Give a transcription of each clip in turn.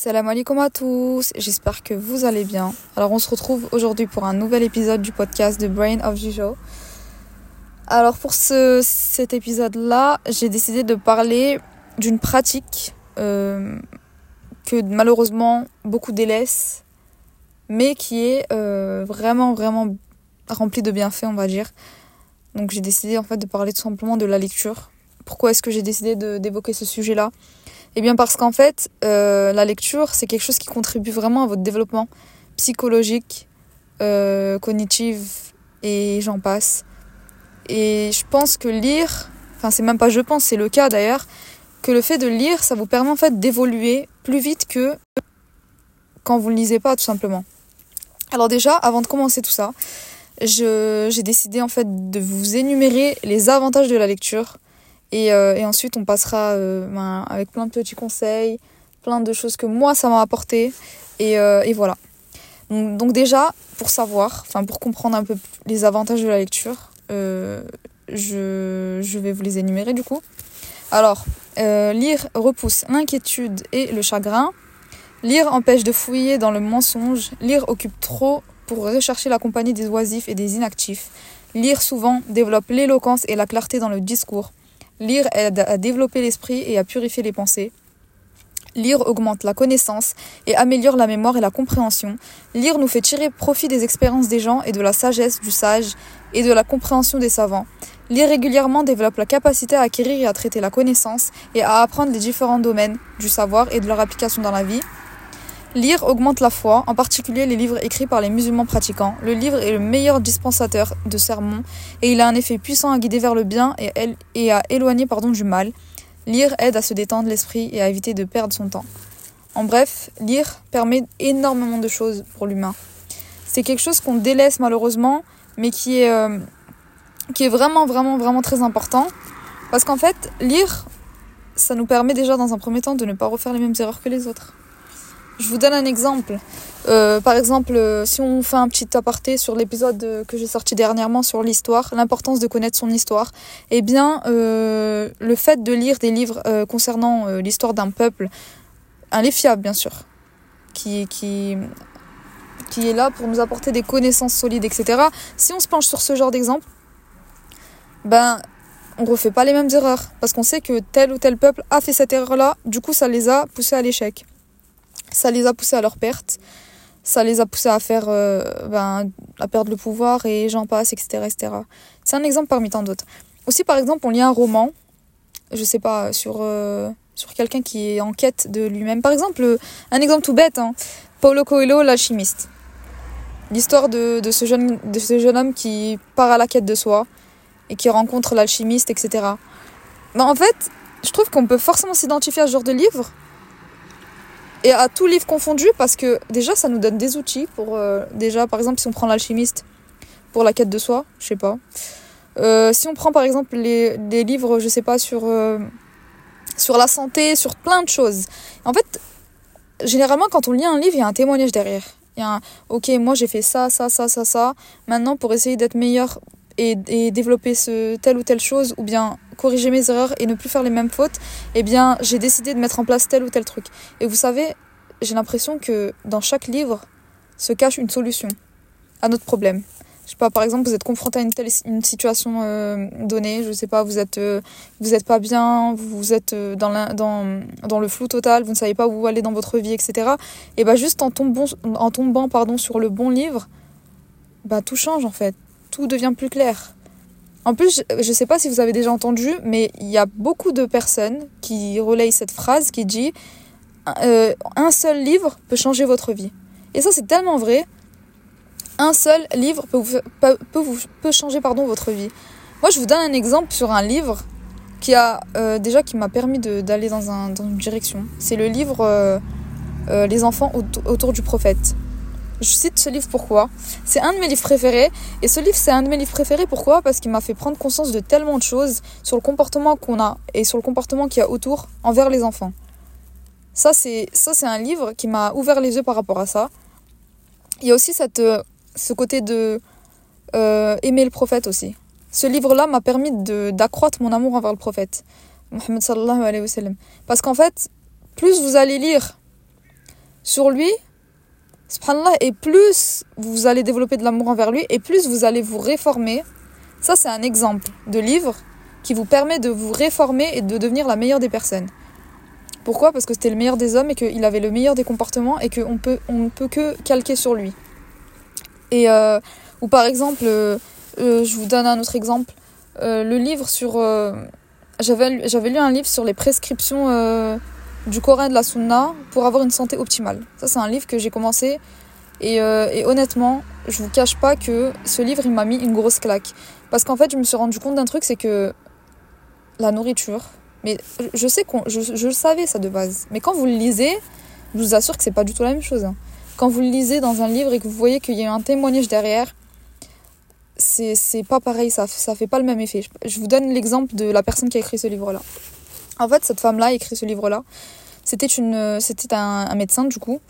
Salam alaikum à tous, j'espère que vous allez bien. Alors on se retrouve aujourd'hui pour un nouvel épisode du podcast de Brain of Jujo. Alors pour ce, cet épisode-là, j'ai décidé de parler d'une pratique euh, que malheureusement beaucoup délaissent, mais qui est euh, vraiment vraiment remplie de bienfaits, on va dire. Donc j'ai décidé en fait de parler tout simplement de la lecture. Pourquoi est-ce que j'ai décidé d'évoquer ce sujet-là? Eh bien parce qu'en fait, euh, la lecture, c'est quelque chose qui contribue vraiment à votre développement psychologique, euh, cognitif et j'en passe. Et je pense que lire, enfin c'est même pas je pense, c'est le cas d'ailleurs, que le fait de lire, ça vous permet en fait d'évoluer plus vite que quand vous ne lisez pas tout simplement. Alors déjà, avant de commencer tout ça, j'ai décidé en fait de vous énumérer les avantages de la lecture et, euh, et ensuite on passera euh, ben, avec plein de petits conseils, plein de choses que moi ça m'a apporté et, euh, voilà. Donc, déjà pour savoir, enfin pour comprendre un peu les avantages de la lecture, je vais vous les énumérer du coup. Alors lire repousse l'inquiétude et le chagrin. Lire empêche de fouiller dans le mensonge. Lire occupe trop pour rechercher la compagnie des oisifs et des inactifs. Lire souvent développe l'éloquence et la clarté dans le discours. Lire aide à développer l'esprit et à purifier les pensées. Lire augmente la connaissance et améliore la mémoire et la compréhension. Lire nous fait tirer profit des expériences des gens et de la sagesse du sage et de la compréhension des savants. Lire régulièrement développe la capacité à acquérir et à traiter la connaissance et à apprendre les différents domaines du savoir et de leur application dans la vie. Lire augmente la foi, en particulier les livres écrits par les musulmans pratiquants. Le livre est le meilleur dispensateur de sermons et il a un effet puissant à guider vers le bien et à éloigner pardon, du mal. Lire aide à se détendre l'esprit et à éviter de perdre son temps. En bref, lire permet énormément de choses pour l'humain. C'est quelque chose qu'on délaisse malheureusement, mais qui est, euh, qui est vraiment, vraiment, vraiment très important. Parce qu'en fait, lire, ça nous permet déjà dans un premier temps de ne pas refaire les mêmes erreurs que les autres. Je vous donne un exemple. Euh, par exemple, euh, si on fait un petit aparté sur l'épisode que j'ai sorti dernièrement sur l'histoire, l'importance de connaître son histoire, eh bien, euh, le fait de lire des livres concernant l'histoire d'un peuple, un livre fiable bien sûr, qui est là pour nous apporter des connaissances solides, etc. Si on se penche sur ce genre d'exemple, ben, on refait pas les mêmes erreurs, parce qu'on sait que tel ou tel peuple a fait cette erreur-là, du coup, ça les a poussés à l'échec ça les a poussés à leur perte, ça les a poussés à faire, euh, ben, à perdre le pouvoir et j'en passe, etc., etc. C'est un exemple parmi tant d'autres. Aussi, par exemple, on lit un roman, je sais pas, sur, euh, sur quelqu'un qui est en quête de lui-même. Par exemple, un exemple tout bête, hein, Paulo Coelho, l'alchimiste. L'histoire de, de, ce jeune, de ce jeune homme qui part à la quête de soi et qui rencontre l'alchimiste, etc. Ben, en fait, je trouve qu'on peut forcément s'identifier à ce genre de livre et à tout livre confondu parce que déjà ça nous donne des outils pour euh, déjà par exemple si on prend l'alchimiste pour la quête de soi je sais pas. Euh, si on prend par exemple les, les livres je sais pas sur euh, sur la santé sur plein de choses. En fait généralement quand on lit un livre il y a un témoignage derrière. Il y a un ok moi j'ai fait ça ça ça ça ça. Maintenant pour essayer d'être meilleur et, et développer ce telle ou telle chose ou bien corriger mes erreurs et ne plus faire les mêmes fautes, eh bien, j'ai décidé de mettre en place tel ou tel truc. Et vous savez, j'ai l'impression que dans chaque livre se cache une solution à notre problème. Je sais pas, par exemple, vous êtes confronté à une telle une situation euh, donnée, je sais pas, vous êtes euh, vous pas bien, vous êtes euh, dans, dans, dans le flou total, vous ne savez pas où aller dans votre vie, etc. Et bah juste en tombant, en tombant pardon, sur le bon livre, bah tout change en fait, tout devient plus clair. En plus, je ne sais pas si vous avez déjà entendu, mais il y a beaucoup de personnes qui relayent cette phrase qui dit euh, un seul livre peut changer votre vie. Et ça, c'est tellement vrai. Un seul livre peut, changer pardon, votre vie. Moi, je vous donne un exemple sur un livre qui a euh, déjà qui m'a permis d'aller dans, un, dans, une direction. C'est le livre euh, euh Les enfants autour du prophète. Je cite ce livre pourquoi C'est un de mes livres préférés. Et ce livre, c'est un de mes livres préférés pourquoi? Parce qu'il m'a fait prendre conscience de tellement de choses sur le comportement qu'on a et sur le comportement qu'il y a autour envers les enfants. Ça, c'est, ça, c'est un livre qui m'a ouvert les yeux par rapport à ça. Il y a aussi cette, euh, ce côté de euh, aimer le prophète aussi. Ce livre-là m'a permis d'accroître mon amour envers le prophète. Mohammed sallallahu alayhi wa sallam. Parce qu'en fait, plus vous allez lire sur lui, subhanallah, et plus vous allez développer de l'amour envers lui, et plus vous allez vous réformer. Ça, c'est un exemple de livre qui vous permet de vous réformer et de devenir la meilleure des personnes. Pourquoi? Parce que c'était le meilleur des hommes et qu'il avait le meilleur des comportements et qu'on peut, on peut que calquer sur lui. Et, euh, ou par exemple, euh, euh, je vous donne un autre exemple, le livre sur... j'avais, j'avais lu un livre sur les prescriptions du Coran et de la Sunna pour avoir une santé optimale. Ça, c'est un livre que j'ai commencé et, et, honnêtement, je vous cache pas que ce livre, il m'a mis une grosse claque. Parce qu'en fait, je me suis rendu compte d'un truc, c'est que la nourriture, mais je sais qu'on, je, je, le savais ça de base. Mais quand vous le lisez, je vous assure que c'est pas du tout la même chose. Hein. Quand vous le lisez dans un livre et que vous voyez qu'il y a un témoignage derrière, c'est, c'est pas pareil, ça, ça fait pas le même effet. Je vous donne l'exemple de la personne qui a écrit ce livre-là. En fait, cette femme-là a écrit ce livre-là. C'était, une, c'était un, médecin, du coup,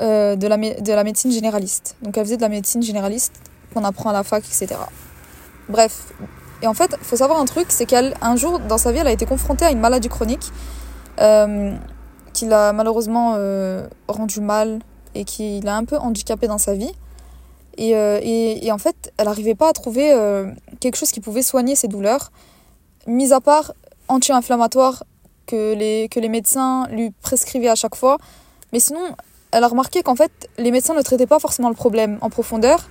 euh, de, la, de la médecine généraliste. Donc elle faisait de la médecine généraliste qu'on apprend à la fac, etc. Bref, et en fait, faut savoir un truc, c'est qu'elle, un jour dans sa vie, elle a été confrontée à une maladie chronique euh, qui l'a malheureusement euh, rendu mal et qui l'a un peu handicapée dans sa vie. Et, euh, et, en fait, elle n'arrivait pas à trouver euh, quelque chose qui pouvait soigner ses douleurs, mis à part anti-inflammatoire que les, que les médecins lui prescrivaient à chaque fois. Mais sinon, elle a remarqué qu'en fait, les médecins ne traitaient pas forcément le problème en profondeur,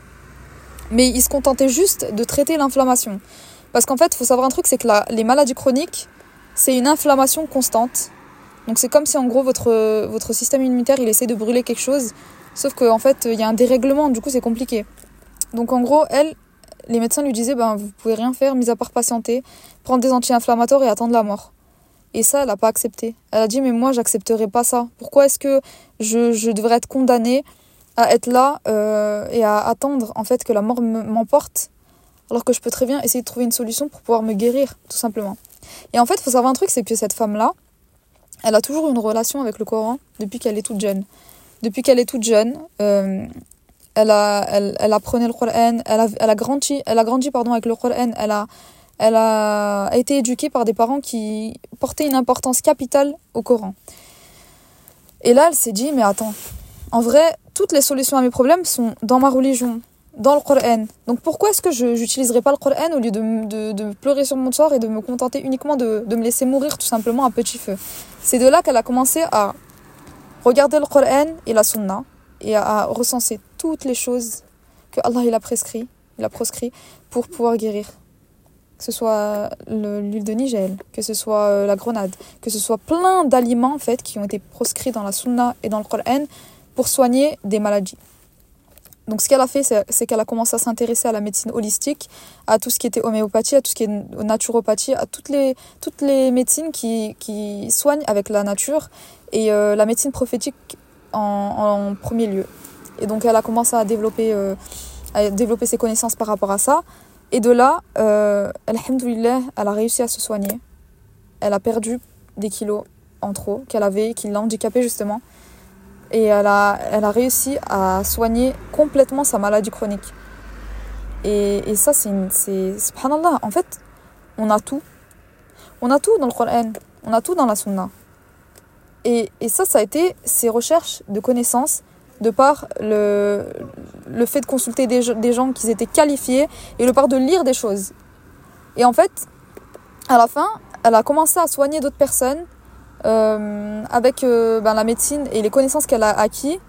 mais ils se contentaient juste de traiter l'inflammation. Parce qu'en fait, il faut savoir un truc, c'est que les maladies chroniques, c'est une inflammation constante. Donc c'est comme si en gros votre, votre système immunitaire, il essaie de brûler quelque chose, sauf qu'en fait, il y a un dérèglement, du coup c'est compliqué. Donc en gros, elle, les médecins lui disaient, ben, vous pouvez rien faire, mis à part patienter, prendre des anti-inflammatoires et attendre la mort. Et ça, elle n'a pas accepté. Elle a dit, mais moi, j'accepterai pas ça. Pourquoi est-ce que je, devrais être condamnée à être là euh, et à attendre en fait que la mort m'emporte alors que je peux très bien essayer de trouver une solution pour pouvoir me guérir, tout simplement. Et en fait, il faut savoir un truc, c'est que cette femme-là, elle a toujours une relation avec le Coran depuis qu'elle est toute jeune. Depuis qu'elle est toute jeune, euh, elle, a, elle, elle, apprenait le Coran, elle a, elle a grandi, elle a grandi pardon, avec le Coran, elle a, elle a été éduquée par des parents qui portaient une importance capitale au Coran. Et là, elle s'est dit, mais attends, en vrai, toutes les solutions à mes problèmes sont dans ma religion dans le Coran. Donc pourquoi est-ce que je n'utiliserai pas le Coran au lieu de, pleurer sur mon sort et de me contenter uniquement de, de me laisser mourir tout simplement à petit feu? C'est de là qu'elle a commencé à regarder le Coran et la Sunna et à recenser toutes les choses que Allah il a prescrit, il a proscrit pour pouvoir guérir. Que ce soit l'huile de Nigel, que ce soit euh, la grenade, que ce soit plein d'aliments en fait qui ont été proscrits dans la Sunna et dans le Coran pour soigner des maladies. Donc ce qu'elle a fait, c'est qu'elle a commencé à s'intéresser à la médecine holistique, à tout ce qui était homéopathie, à tout ce qui est naturopathie, à toutes les, toutes les médecines qui, qui soignent avec la nature et euh, la médecine prophétique en, premier lieu. Et donc elle a commencé à développer, euh, à développer ses connaissances par rapport à ça. Et de là, euh, elle a réussi à se soigner. Elle a perdu des kilos en trop qu'elle avait, qui l'a handicapée justement et elle a, elle a réussi à soigner complètement sa maladie chronique. Et, et ça, c'est, c'est. Subhanallah, en fait, on a tout. On a tout dans le Coran, on a tout dans la Sunna. Et, et ça, ça a été ses recherches de connaissances de par le, le fait de consulter des, des gens qui étaient qualifiés et le par de lire des choses. Et en fait, à la fin, elle a commencé à soigner d'autres personnes euh, avec euh, ben, la médecine et les connaissances qu'elle a acquis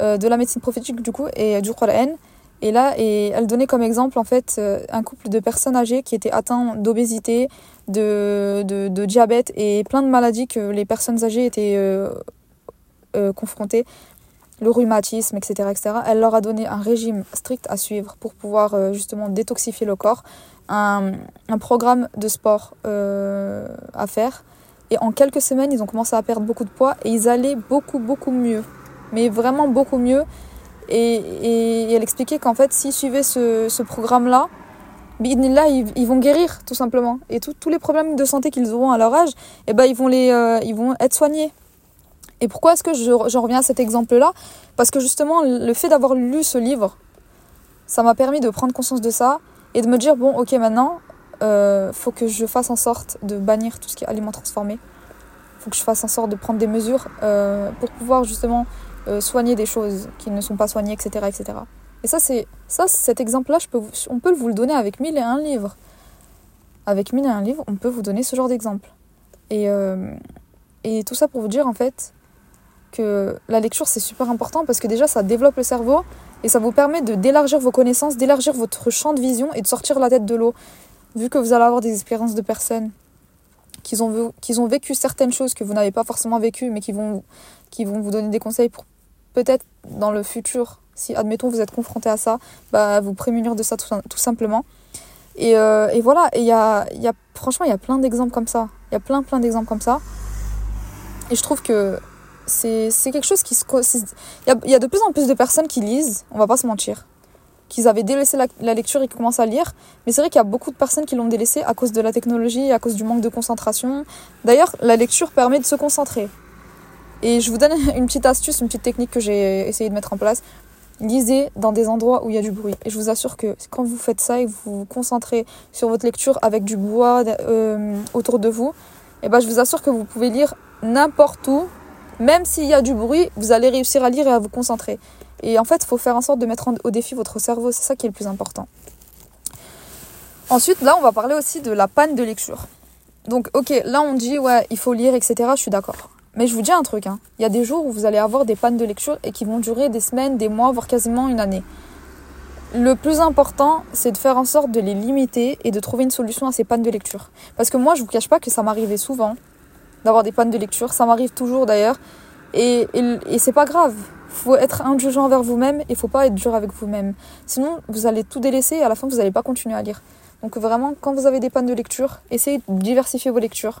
euh, de la médecine prophétique du coup et du Qur'an. Et là, et elle donnait comme exemple en fait un couple de personnes âgées qui étaient atteints d'obésité, de, de, diabète et plein de maladies que les personnes âgées étaient confrontées, le rhumatisme, etc., etc. Elle leur a donné un régime strict à suivre pour pouvoir euh, justement détoxifier le corps, un, programme de sport à faire et en quelques semaines, ils ont commencé à perdre beaucoup de poids et ils allaient beaucoup, beaucoup mieux. Mais vraiment beaucoup mieux. Et, elle expliquait qu'en fait, s'ils suivaient ce, programme-là, là ils, ils, vont guérir, tout simplement. Et tous les problèmes de santé qu'ils auront à leur âge, eh ben, ils, vont les, euh, ils vont être soignés. Et pourquoi est-ce que j'en je, reviens à cet exemple-là? Parce que justement, le fait d'avoir lu ce livre, ça m'a permis de prendre conscience de ça et de me dire, bon, ok, maintenant, euh, faut que je fasse en sorte de bannir tout ce qui est aliments transformés. Faut que je fasse en sorte de prendre des mesures euh, pour pouvoir justement euh, soigner des choses qui ne sont pas soignées, etc. etc. Et ça, c'est ça cet exemple-là, on peut vous le donner avec mille et un livres. Avec mille et un livres, on peut vous donner ce genre d'exemple. Et, euh, et tout ça pour vous dire, en fait, que la lecture, c'est super important parce que déjà, ça développe le cerveau et ça vous permet de d'élargir vos connaissances, d'élargir votre champ de vision et de sortir la tête de l'eau. Vu que vous allez avoir des expériences de personnes qui ont, vécu certaines choses que vous n'avez pas forcément vécues, mais qui vont, vous donner des conseils pour peut-être dans le futur, si admettons vous êtes confronté à ça, bah, vous prémunir de ça tout, simplement. Et, euh, et, voilà, et y a, y a, franchement, il y a plein d'exemples comme ça. Il y a plein, plein d'exemples comme ça. Et je trouve que c'est quelque chose qui se. Il y, y a, de plus en plus de personnes qui lisent, on va pas se mentir, qu'ils avaient délaissé la, lecture et qui commencent à lire. Mais c'est vrai qu'il y a beaucoup de personnes qui l'ont délaissé à cause de la technologie, à cause du manque de concentration. D'ailleurs, la lecture permet de se concentrer. Et je vous donne une petite astuce, une petite technique que j'ai essayé de mettre en place. Lisez dans des endroits où il y a du bruit. Et je vous assure que quand vous faites ça et que vous vous concentrez sur votre lecture avec du bois euh, autour de vous, et eh ben je vous assure que vous pouvez lire n'importe où, même s'il y a du bruit, vous allez réussir à lire et à vous concentrer. Et en fait, il faut faire en sorte de mettre au défi votre cerveau, c'est ça qui est le plus important. Ensuite, là, on va parler aussi de la panne de lecture. Donc, ok, là, on dit, ouais, il faut lire, etc. Je suis d'accord. Mais je vous dis un truc, hein. il y a des jours où vous allez avoir des pannes de lecture et qui vont durer des semaines, des mois, voire quasiment une année. Le plus important, c'est de faire en sorte de les limiter et de trouver une solution à ces pannes de lecture. Parce que moi, je vous cache pas que ça m'arrivait souvent d'avoir des pannes de lecture. Ça m'arrive toujours d'ailleurs. Et, et, c'est pas grave. Faut être indulgent envers vous-même et faut pas être dur avec vous-même. Sinon, vous allez tout délaisser et à la fin, vous n'allez pas continuer à lire. Donc vraiment, quand vous avez des pannes de lecture, essayez de diversifier vos lectures.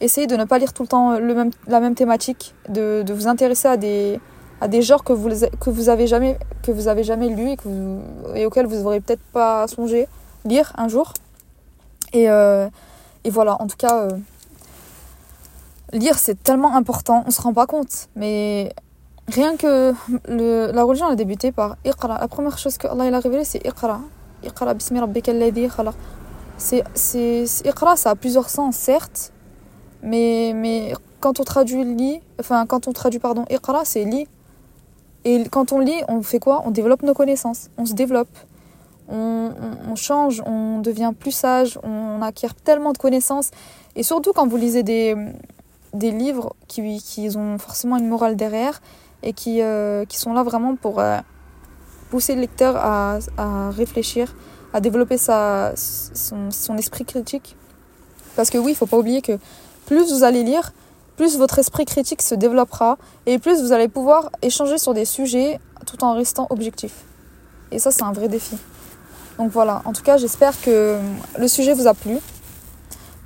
Essayez de ne pas lire tout le temps le même, la même thématique, de, de vous intéresser à des, à des genres que vous, que vous avez jamais, que vous avez jamais lu et, vous, auxquels vous n'aurez peut-être pas songé lire un jour. Et, euh, et voilà, en tout cas, euh, lire c'est tellement important, on se rend pas compte. Mais rien que le, la religion a débuté par Iqra. La première chose que Allah a révélé c'est Iqra. Iqra bismi. C'est, Iqra, ça a plusieurs sens, certes, mais, mais quand on traduit lit, enfin quand on traduit pardon Iqra, c'est lit. Et quand on lit, on fait quoi? On développe nos connaissances, on se développe, on, change, on devient plus sage, on acquiert tellement de connaissances. Et surtout quand vous lisez des, des livres qui, qui ont forcément une morale derrière et qui, euh, qui sont là vraiment pour euh, pousser le lecteur à, à, réfléchir, à développer sa, son, son, esprit critique. Parce que oui, il faut pas oublier que plus vous allez lire, plus votre esprit critique se développera et plus vous allez pouvoir échanger sur des sujets tout en restant objectif. Et ça, c'est un vrai défi. Donc voilà, en tout cas, j'espère que le sujet vous a plu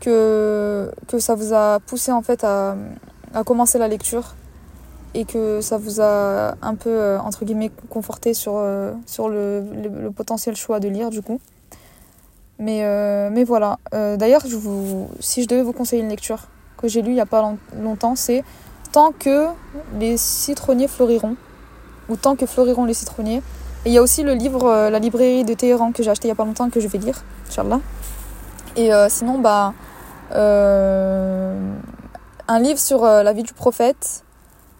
que, que ça vous a poussé en fait à, à commencer la lecture et que ça vous a un peu, euh, entre guillemets, conforté sur, euh, sur le, le, potentiel choix de lire du coup. Mais, euh, mais voilà. D'ailleurs, si je devais vous conseiller une lecture que j'ai lue il n'y a pas longtemps, c'est Tant que les citronniers fleuriront, ou Tant que fleuriront les citronniers. Et il y a aussi le livre La librairie de Téhéran que j'ai acheté il n'y a pas longtemps que je vais lire, Inch'Allah. Et sinon, bah un livre sur euh, la vie du prophète.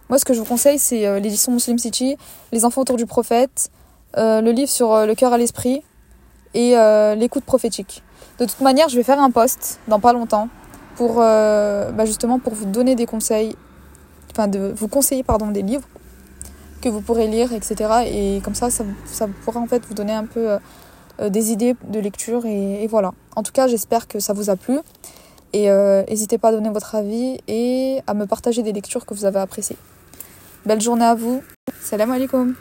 Moi, ce que je vous conseille, c'est euh, l'édition Muslim City, Les enfants autour du prophète, le livre sur le cœur à l'esprit et l'écoute prophétique. De toute manière, je vais faire un post dans pas longtemps pour bah justement pour vous donner des conseils, enfin de vous conseiller pardon des livres que vous pourrez lire, etc. Et comme ça, ça, ça pourra en fait vous donner un peu euh, des idées de lecture et, voilà. En tout cas, j'espère que ça vous a plu. Et n'hésitez euh, pas à donner votre avis et à me partager des lectures que vous avez appréciées. Belle journée à vous. Salam alaikum.